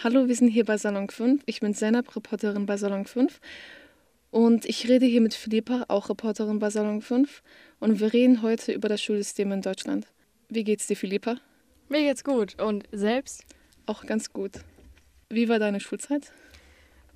Hallo, wir sind hier bei Salon 5. Ich bin Zeynep, Reporterin bei Salon 5. Und ich rede hier mit Philippa, auch Reporterin bei Salon 5. Und wir reden heute über das Schulsystem in Deutschland. Wie geht's dir, Philippa? Mir geht's gut. Und selbst? Auch ganz gut. Wie war deine Schulzeit?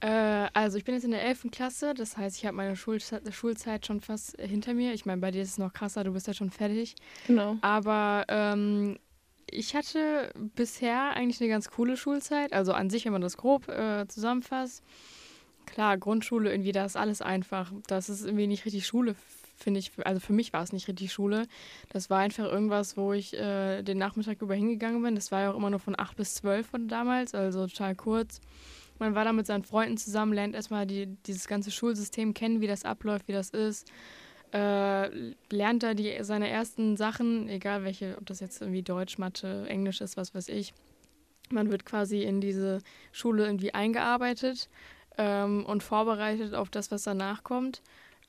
Äh, also ich bin jetzt in der 11. Klasse, das heißt, ich habe meine Schulzeit, Schulzeit schon fast hinter mir. Ich meine, bei dir ist es noch krasser, du bist ja schon fertig. Genau. Aber ähm, ich hatte bisher eigentlich eine ganz coole Schulzeit. Also an sich, wenn man das grob äh, zusammenfasst. Klar, Grundschule, irgendwie, da ist alles einfach. Das ist irgendwie nicht richtig Schule, finde ich. Also für mich war es nicht richtig Schule. Das war einfach irgendwas, wo ich äh, den Nachmittag über hingegangen bin. Das war ja auch immer nur von 8 bis 12 von damals, also total kurz. Man war da mit seinen Freunden zusammen, lernt erstmal die, dieses ganze Schulsystem kennen, wie das abläuft, wie das ist äh, lernt da die, seine ersten Sachen, egal welche, ob das jetzt irgendwie Deutsch, Mathe, Englisch ist, was weiß ich. Man wird quasi in diese Schule irgendwie eingearbeitet ähm, und vorbereitet auf das, was danach kommt.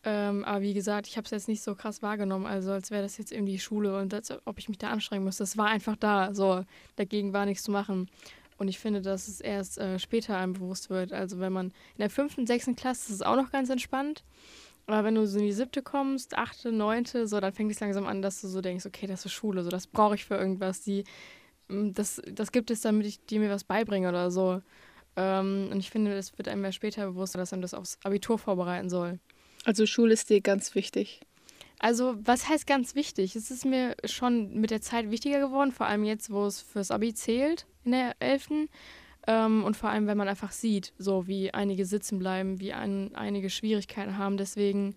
Ähm, aber wie gesagt, ich habe es jetzt nicht so krass wahrgenommen, also als wäre das jetzt irgendwie Schule und als ob ich mich da anstrengen müsste. Das war einfach da, so dagegen war nichts zu machen. Und ich finde, dass es erst äh, später einem bewusst wird. Also wenn man in der fünften, sechsten Klasse ist es auch noch ganz entspannt. Aber wenn du so in die siebte kommst, achte, neunte, so, dann fängt es langsam an, dass du so denkst, okay, das ist Schule, so, das brauche ich für irgendwas. Die, mm, das, das gibt es, damit ich dir mir was beibringe oder so. Ähm, und ich finde, es wird einem ja später bewusst, dass einem das aufs Abitur vorbereiten soll. Also Schule ist dir ganz wichtig. Also, was heißt ganz wichtig? Es ist mir schon mit der Zeit wichtiger geworden, vor allem jetzt, wo es fürs Abi zählt in der 11. Ähm, und vor allem, wenn man einfach sieht, so wie einige sitzen bleiben, wie ein, einige Schwierigkeiten haben. Deswegen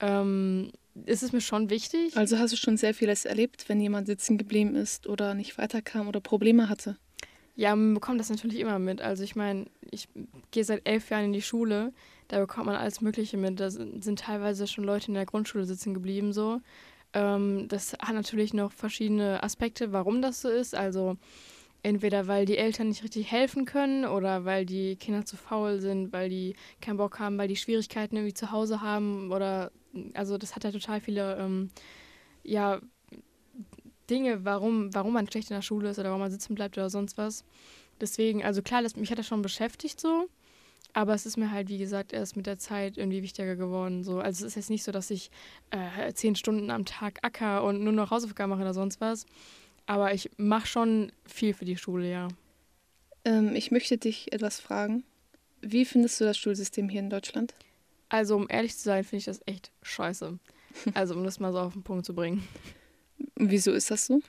ähm, ist es mir schon wichtig. Also hast du schon sehr vieles erlebt, wenn jemand sitzen geblieben ist oder nicht weiterkam oder Probleme hatte? Ja, man bekommt das natürlich immer mit. Also ich meine, ich gehe seit elf Jahren in die Schule, da bekommt man alles Mögliche mit. Da sind, sind teilweise schon Leute in der Grundschule sitzen geblieben so. Ähm, das hat natürlich noch verschiedene Aspekte, warum das so ist. Also entweder weil die Eltern nicht richtig helfen können oder weil die Kinder zu faul sind, weil die keinen Bock haben, weil die Schwierigkeiten irgendwie zu Hause haben oder also das hat ja total viele ähm, ja Dinge, warum, warum man schlecht in der Schule ist oder warum man sitzen bleibt oder sonst was. Deswegen, also klar, das, mich hat das schon beschäftigt so, aber es ist mir halt, wie gesagt, erst mit der Zeit irgendwie wichtiger geworden. So. Also es ist jetzt nicht so, dass ich äh, zehn Stunden am Tag acker und nur noch Hausaufgaben mache oder sonst was, aber ich mache schon viel für die Schule, ja. Ähm, ich möchte dich etwas fragen. Wie findest du das Schulsystem hier in Deutschland? Also, um ehrlich zu sein, finde ich das echt scheiße. Also, um das mal so auf den Punkt zu bringen. Wieso ist das so?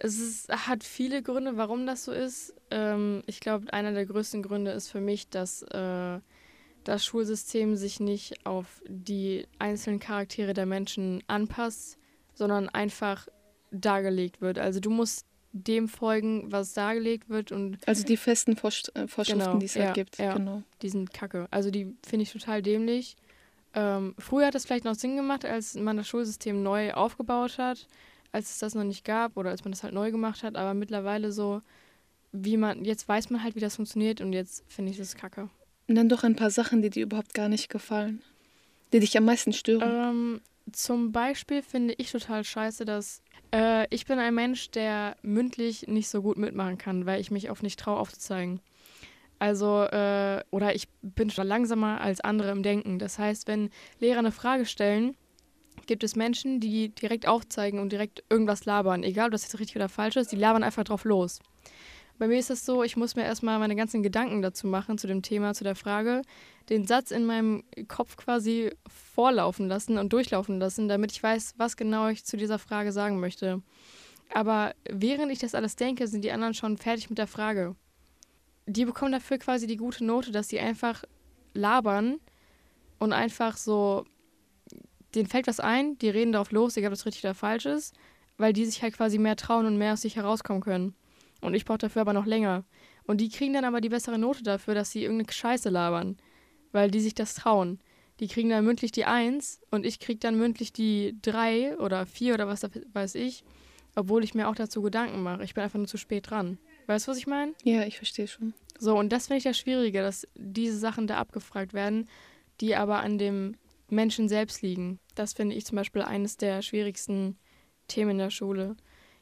Es ist, hat viele Gründe, warum das so ist. Ähm, ich glaube, einer der größten Gründe ist für mich, dass äh, das Schulsystem sich nicht auf die einzelnen Charaktere der Menschen anpasst, sondern einfach dargelegt wird. Also du musst dem folgen, was dargelegt wird und also die festen Vorsch äh, Vorschriften, genau, die es halt ja, gibt. Ja, genau. Die sind kacke. Also die finde ich total dämlich. Ähm, früher hat das vielleicht noch Sinn gemacht, als man das Schulsystem neu aufgebaut hat, als es das noch nicht gab oder als man das halt neu gemacht hat. Aber mittlerweile so, wie man jetzt weiß man halt, wie das funktioniert und jetzt finde ich das kacke. Und dann doch ein paar Sachen, die dir überhaupt gar nicht gefallen, die dich am meisten stören. Ähm, zum Beispiel finde ich total scheiße, dass äh, ich bin ein Mensch, der mündlich nicht so gut mitmachen kann, weil ich mich oft nicht traue aufzuzeigen. Also, äh, oder ich bin schon langsamer als andere im Denken. Das heißt, wenn Lehrer eine Frage stellen, gibt es Menschen, die direkt aufzeigen und direkt irgendwas labern. Egal, ob das jetzt richtig oder falsch ist, die labern einfach drauf los. Bei mir ist es so, ich muss mir erstmal meine ganzen Gedanken dazu machen, zu dem Thema, zu der Frage, den Satz in meinem Kopf quasi vorlaufen lassen und durchlaufen lassen, damit ich weiß, was genau ich zu dieser Frage sagen möchte. Aber während ich das alles denke, sind die anderen schon fertig mit der Frage. Die bekommen dafür quasi die gute Note, dass sie einfach labern und einfach so, denen fällt was ein, die reden darauf los, egal ob das richtig oder falsch ist, weil die sich halt quasi mehr trauen und mehr aus sich herauskommen können. Und ich brauche dafür aber noch länger. Und die kriegen dann aber die bessere Note dafür, dass sie irgendeine Scheiße labern. Weil die sich das trauen. Die kriegen dann mündlich die 1 und ich krieg dann mündlich die 3 oder 4 oder was weiß ich. Obwohl ich mir auch dazu Gedanken mache. Ich bin einfach nur zu spät dran. Weißt du, was ich meine? Ja, ich verstehe schon. So, und das finde ich das Schwierige, dass diese Sachen da abgefragt werden, die aber an dem Menschen selbst liegen. Das finde ich zum Beispiel eines der schwierigsten Themen in der Schule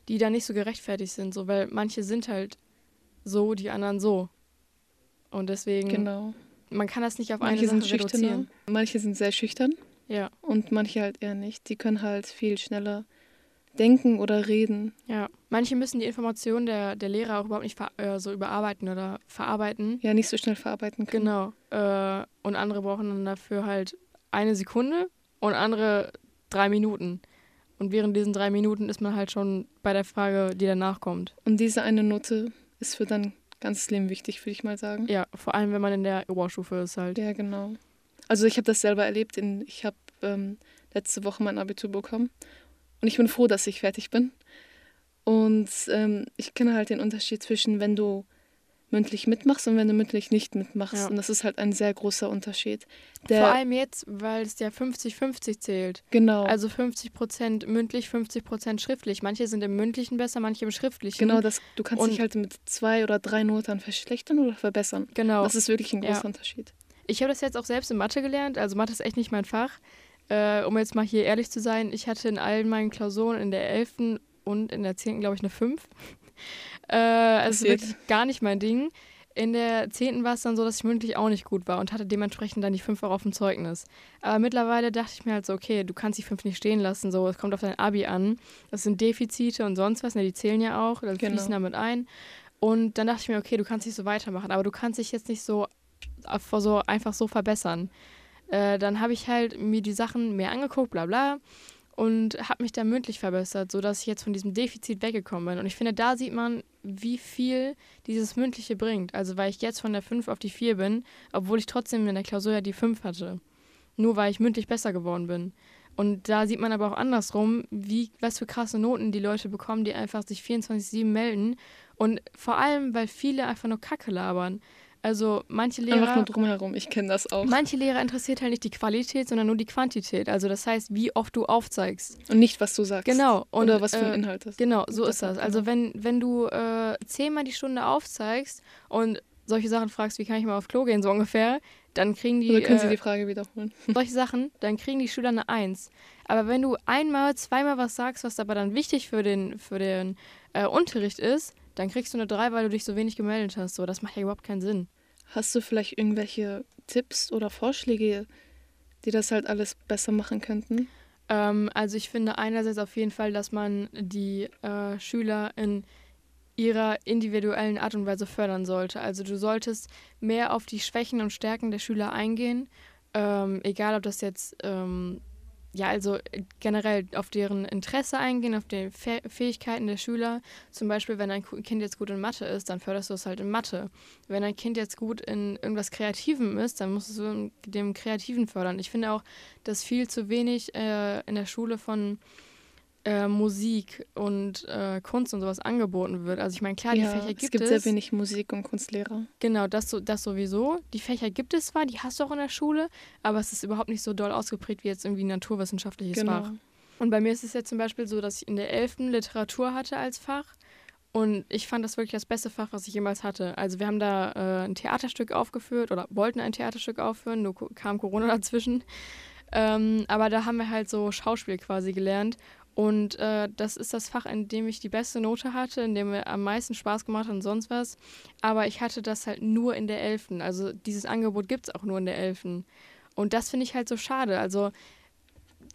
die da nicht so gerechtfertigt sind, so, weil manche sind halt so, die anderen so. Und deswegen, Genau. man kann das nicht auf Manche eine sind Sache schüchterner, reduzieren. manche sind sehr schüchtern Ja, und manche halt eher nicht. Die können halt viel schneller denken oder reden. ja. Manche müssen die Informationen der, der Lehrer auch überhaupt nicht äh, so überarbeiten oder verarbeiten. Ja, nicht so schnell verarbeiten können. Genau. Äh, und andere brauchen dann dafür halt eine Sekunde und andere drei Minuten. Und während diesen drei Minuten ist man halt schon bei der Frage, die danach kommt. Und diese eine Note ist für dein ganzes Leben wichtig, würde ich mal sagen. Ja, vor allem, wenn man in der Oberstufe ist halt. Ja, genau. Also ich habe das selber erlebt. In, ich habe ähm, letzte Woche mein Abitur bekommen und ich bin froh, dass ich fertig bin. Und ähm, ich kenne halt den Unterschied zwischen, wenn du mündlich mitmachst und wenn du mündlich nicht mitmachst. Ja. Und das ist halt ein sehr großer Unterschied. Vor Der, allem jetzt, weil es ja 50-50 zählt. genau, Also 50% mündlich, 50% schriftlich. Manche sind im mündlichen besser, manche im schriftlichen. genau das, du kannst Und- dich halt mit zwei oder drei Noten verschlechtern oder verbessern. Genau. Das ist wirklich ein Ja. großer Unterschied. Ich habe das jetzt auch selbst in Mathe gelernt. Also Mathe ist echt nicht mein Fach. Äh, um jetzt mal hier ehrlich zu sein, ich hatte in allen meinen Klausuren in der 11. und in der 10. glaube ich eine 5. äh, also wirklich gar nicht mein Ding. In der 10. war es dann so, dass ich mündlich auch nicht gut war und hatte dementsprechend dann die 5 auch auf dem Zeugnis. Aber mittlerweile dachte ich mir halt so, okay, du kannst die 5 nicht stehen lassen, so, es kommt auf dein Abi an. Das sind Defizite und sonst was, ne, die zählen ja auch, dann Genau. fließen damit ein. Und dann dachte ich mir, okay, du kannst nicht so weitermachen, aber du kannst dich jetzt nicht so, auf- so einfach so verbessern. Äh, dann habe ich halt mir die Sachen mehr angeguckt, bla bla, und habe mich dann mündlich verbessert, sodass ich jetzt von diesem Defizit weggekommen bin. Und ich finde, da sieht man, wie viel dieses Mündliche bringt. Also, weil ich jetzt von der 5 auf die 4 bin, obwohl ich trotzdem in der Klausur ja die 5 hatte. Nur weil ich mündlich besser geworden bin. Und da sieht man aber auch andersrum, wie, was für krasse Noten die Leute bekommen, die einfach sich 24-7 melden. Und vor allem, weil viele einfach nur Kacke labern. Also manche Einfach Lehrer, nur drumherum. Ich kenne das auch. manche Lehrer interessiert halt nicht die Qualität, sondern nur die Quantität. Also das heißt, wie oft du aufzeigst. Und nicht, was du sagst. Genau. Und, oder was für ein äh, Inhalt ist. Genau, so Das ist das. auch, Also genau. wenn, wenn du äh, zehnmal die Stunde aufzeigst und solche Sachen fragst, wie kann ich mal auf Klo gehen, so ungefähr, dann kriegen die, Oder können Sie äh, die Frage wiederholen? solche Sachen, dann kriegen die Schüler eine Eins. Aber wenn du einmal, zweimal was sagst, was aber dann wichtig für den, für den äh, Unterricht ist, dann kriegst du eine Drei, weil du dich so wenig gemeldet hast. So, das macht ja überhaupt keinen Sinn. Hast du vielleicht irgendwelche Tipps oder Vorschläge, die das halt alles besser machen könnten? Ähm, also ich finde einerseits auf jeden Fall, dass man die äh, Schüler in ihrer individuellen Art und Weise fördern sollte. Also du solltest mehr auf die Schwächen und Stärken der Schüler eingehen, ähm, egal ob das jetzt, ähm, ja, also generell auf deren Interesse eingehen, auf die Fäh Fähigkeiten der Schüler. Zum Beispiel, wenn ein Kind jetzt gut in Mathe ist, dann förderst du es halt in Mathe. Wenn ein Kind jetzt gut in irgendwas Kreativem ist, dann musst du dem Kreativen fördern. Ich finde auch, dass viel zu wenig äh, in der Schule von äh, Musik und äh, Kunst und sowas angeboten wird. Also ich meine, klar, die Fächer es gibt gibt es. sehr wenig Musik- und Kunstlehrer. Genau, das, so, das sowieso. Die Fächer gibt es zwar, die hast du auch in der Schule, aber es ist überhaupt nicht so doll ausgeprägt wie jetzt irgendwie ein naturwissenschaftliches Genau. Fach. Und bei mir ist es jetzt zum Beispiel so, dass ich in der 11. Literatur hatte als Fach. Und ich fand das wirklich das beste Fach, was ich jemals hatte. Also wir haben da äh, ein Theaterstück aufgeführt oder wollten ein Theaterstück aufführen, nur kam Corona dazwischen. Ähm, aber da haben wir halt so Schauspiel quasi gelernt. Und äh, das ist das Fach, in dem ich die beste Note hatte, in dem mir am meisten Spaß gemacht hat und sonst was. Aber ich hatte das halt nur in der 11. Also dieses Angebot gibt es auch nur in der 11. Und das finde ich halt so schade. Also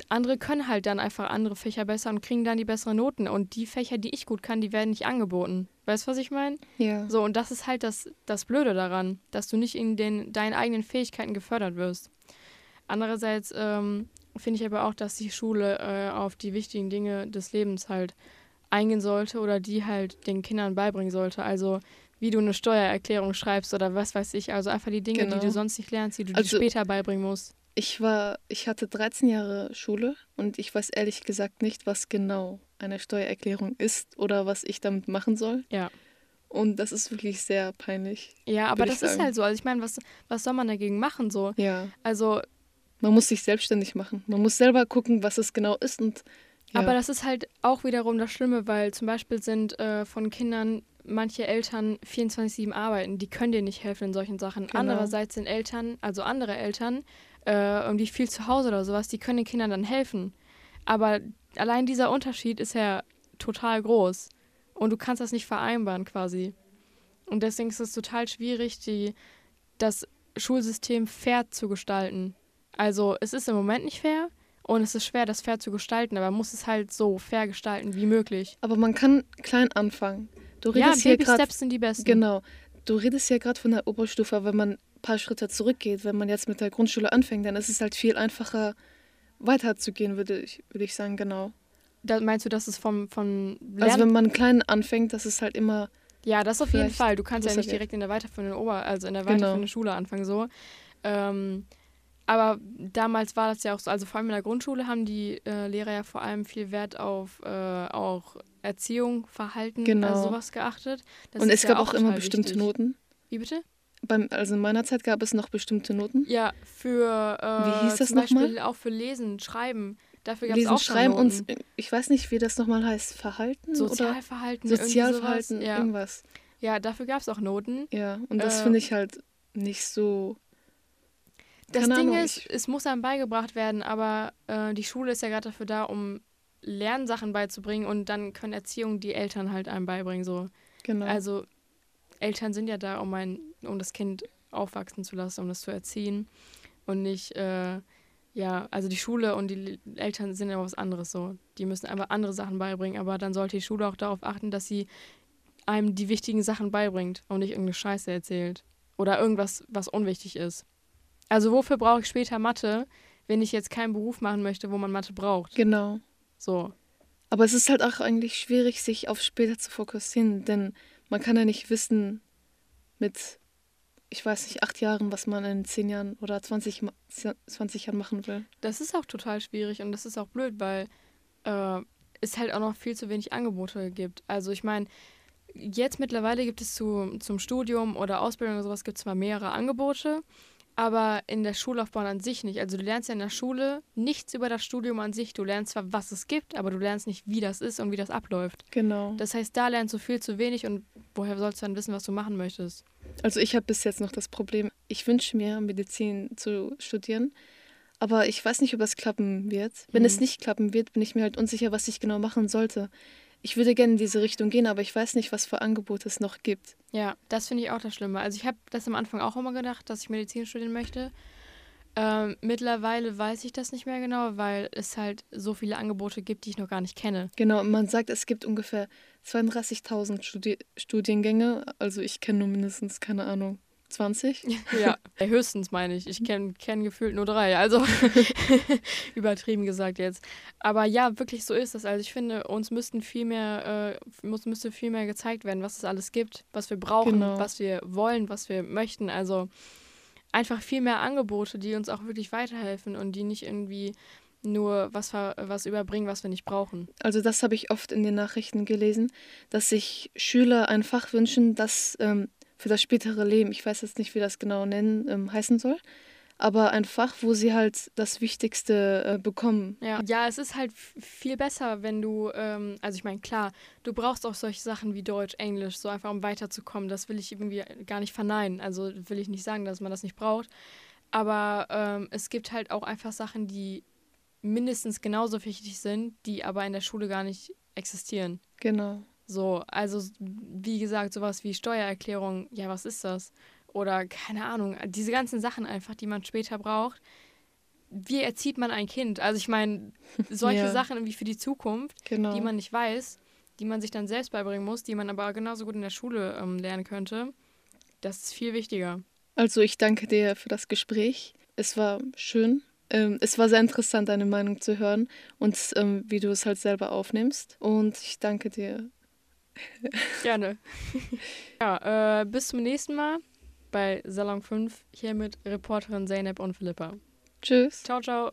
andere können halt dann einfach andere Fächer besser und kriegen dann die besseren Noten. Und die Fächer, die ich gut kann, die werden nicht angeboten. Weißt du, was ich meine? Ja. So, und das ist halt das, das Blöde daran, dass du nicht in den, deinen eigenen Fähigkeiten gefördert wirst. Andererseits ähm, finde ich aber auch, dass die Schule äh, auf die wichtigen Dinge des Lebens halt eingehen sollte oder die halt den Kindern beibringen sollte. Also wie du eine Steuererklärung schreibst oder was weiß ich. Also einfach die Dinge, Genau. die du sonst nicht lernst, die du Also- dir später beibringen musst. Ich war, ich hatte 13 Jahre Schule und ich weiß ehrlich gesagt nicht, was genau eine Steuererklärung ist oder was ich damit machen soll. Ja. Und das ist wirklich sehr peinlich. Ja, aber das ist halt so. Also ich meine, was, was soll man dagegen machen so? Ja. Also, Man muss sich selbstständig machen. Man muss selber gucken, was es genau ist und ja. aber das ist halt auch wiederum das Schlimme, weil zum Beispiel sind äh, von Kindern manche Eltern 24-7 arbeiten. Die können dir nicht helfen in solchen Sachen. Genau. Andererseits sind Eltern, also andere Eltern, äh, irgendwie viel zu Hause oder sowas, die können den Kindern dann helfen. Aber allein dieser Unterschied ist ja total groß. Und du kannst das nicht vereinbaren quasi. Und deswegen ist es total schwierig, die das Schulsystem fair zu gestalten. Also es ist im Moment nicht fair und es ist schwer, das fair zu gestalten, aber man muss es halt so fair gestalten wie möglich. Aber man kann klein anfangen. Du Ja, redest hier Baby gerade. Steps sind die besten. Genau. Du redest ja gerade von der Oberstufe, aber wenn man ein paar Schritte zurückgeht, wenn man jetzt mit der Grundschule anfängt, dann ist es halt viel einfacher weiterzugehen, würde ich, würde ich sagen, genau. Da meinst du, dass es vom, vom Lernen... Also wenn man klein anfängt, das ist halt immer, ja, das auf jeden Fall. Du kannst ja nicht direkt in der weiterführenden Ober... also in der Genau. weiterführenden Schule anfangen so. Ähm, aber damals war das ja auch so, also vor allem in der Grundschule haben die äh, Lehrer ja vor allem viel Wert auf äh, auch Erziehung, Verhalten, Genau. also sowas geachtet. Das und es ja gab auch immer total bestimmte wichtig. Noten. Wie bitte? Beim, also in meiner Zeit gab es noch bestimmte Noten. Ja, für äh, Wie hieß das zum Beispiel nochmal? auch für Lesen, Schreiben. Dafür gab es auch Schreiben Noten. und ich weiß nicht, wie das nochmal heißt, Verhalten oder Sozialverhalten, irgendwie Sozialverhalten, sowas. Ja. irgendwas. ja, dafür gab es auch Noten. Ja, und das Äh, finde ich halt nicht so. Das Ding Ahnung, ist, es muss einem beigebracht werden, aber äh, die Schule ist ja gerade dafür da, um Lernsachen beizubringen und dann können Erziehung die Eltern halt einem beibringen. So. Genau. Also Eltern sind ja da, um ein, um das Kind aufwachsen zu lassen, um das zu erziehen und nicht, äh, ja, also die Schule und die Eltern sind ja was anderes so. Die müssen einfach andere Sachen beibringen, aber dann sollte die Schule auch darauf achten, dass sie einem die wichtigen Sachen beibringt und nicht irgendeine Scheiße erzählt oder irgendwas, was unwichtig ist. Also wofür brauche ich später Mathe, wenn ich jetzt keinen Beruf machen möchte, wo man Mathe braucht? genau. So. Aber es ist halt auch eigentlich schwierig, sich auf später zu fokussieren, denn man kann ja nicht wissen mit, ich weiß nicht, acht Jahren, was man in zehn Jahren oder 20, Ma- 20 Jahren machen will. Das ist auch total schwierig und das ist auch blöd, weil äh, es halt auch noch viel zu wenig Angebote gibt. Also ich meine, jetzt mittlerweile gibt es zu, zum Studium oder Ausbildung oder sowas gibt es zwar mehrere Angebote, aber in der Schullaufbahn an sich nicht. Also du lernst ja in der Schule nichts über das Studium an sich. Du lernst zwar, was es gibt, aber du lernst nicht, wie das ist und wie das abläuft. Genau. Das heißt, da lernst du viel zu wenig und woher sollst du dann wissen, was du machen möchtest? Also ich habe bis jetzt noch das Problem, ich wünsche mir, Medizin zu studieren, aber ich weiß nicht, ob das klappen wird. Wenn es Mhm. nicht klappen wird, bin ich mir halt unsicher, was ich genau machen sollte. Ich würde gerne in diese Richtung gehen, aber ich weiß nicht, was für Angebote es noch gibt. Ja, das finde ich auch das Schlimme. Also ich habe das am Anfang auch immer gedacht, dass ich Medizin studieren möchte. Ähm, mittlerweile weiß ich das nicht mehr genau, weil es halt so viele Angebote gibt, die ich noch gar nicht kenne. Genau, man sagt, es gibt ungefähr 32.000 Studi Studiengänge. Also ich kenne nur mindestens, keine Ahnung, 20. Ja, höchstens meine ich. Ich kenne kenn gefühlt nur drei. Also übertrieben gesagt jetzt. Aber ja, wirklich so ist es. Also ich finde, uns müssten viel mehr, äh, muss, müsste viel mehr gezeigt werden, was es alles gibt, was wir brauchen, Genau. was wir wollen, was wir möchten. Also einfach viel mehr Angebote, die uns auch wirklich weiterhelfen und die nicht irgendwie nur was, was überbringen, was wir nicht brauchen. Also das habe ich oft in den Nachrichten gelesen, dass sich Schüler ein Fach wünschen, das ähm, für das spätere Leben, ich weiß jetzt nicht, wie das genau nennen, ähm, heißen soll, aber ein Fach, wo sie halt das Wichtigste äh, bekommen. Ja. ja, es ist halt viel besser, wenn du, ähm, also ich meine, klar, du brauchst auch solche Sachen wie Deutsch, Englisch, so einfach um weiterzukommen. Das will ich irgendwie gar nicht verneinen. Also will ich nicht sagen, dass man das nicht braucht. Aber ähm, es gibt halt auch einfach Sachen, die mindestens genauso wichtig sind, die aber in der Schule gar nicht existieren. Genau. So, also wie gesagt, sowas wie Steuererklärung, ja, was ist das? Oder keine Ahnung, diese ganzen Sachen einfach, die man später braucht. Wie erzieht man ein Kind? Also ich meine, solche Ja. Sachen irgendwie für die Zukunft, Genau. die man nicht weiß, die man sich dann selbst beibringen muss, die man aber genauso gut in der Schule ähm, lernen könnte, das ist viel wichtiger. Also ich danke dir für das Gespräch. Es war schön. Ähm, es war sehr interessant, deine Meinung zu hören und ähm, wie du es halt selber aufnimmst. Und ich danke dir. Gerne. ja, äh, bis zum nächsten Mal bei Salon 5 hier mit Reporterin Zeynep und Philippa. Tschüss. Ciao, ciao.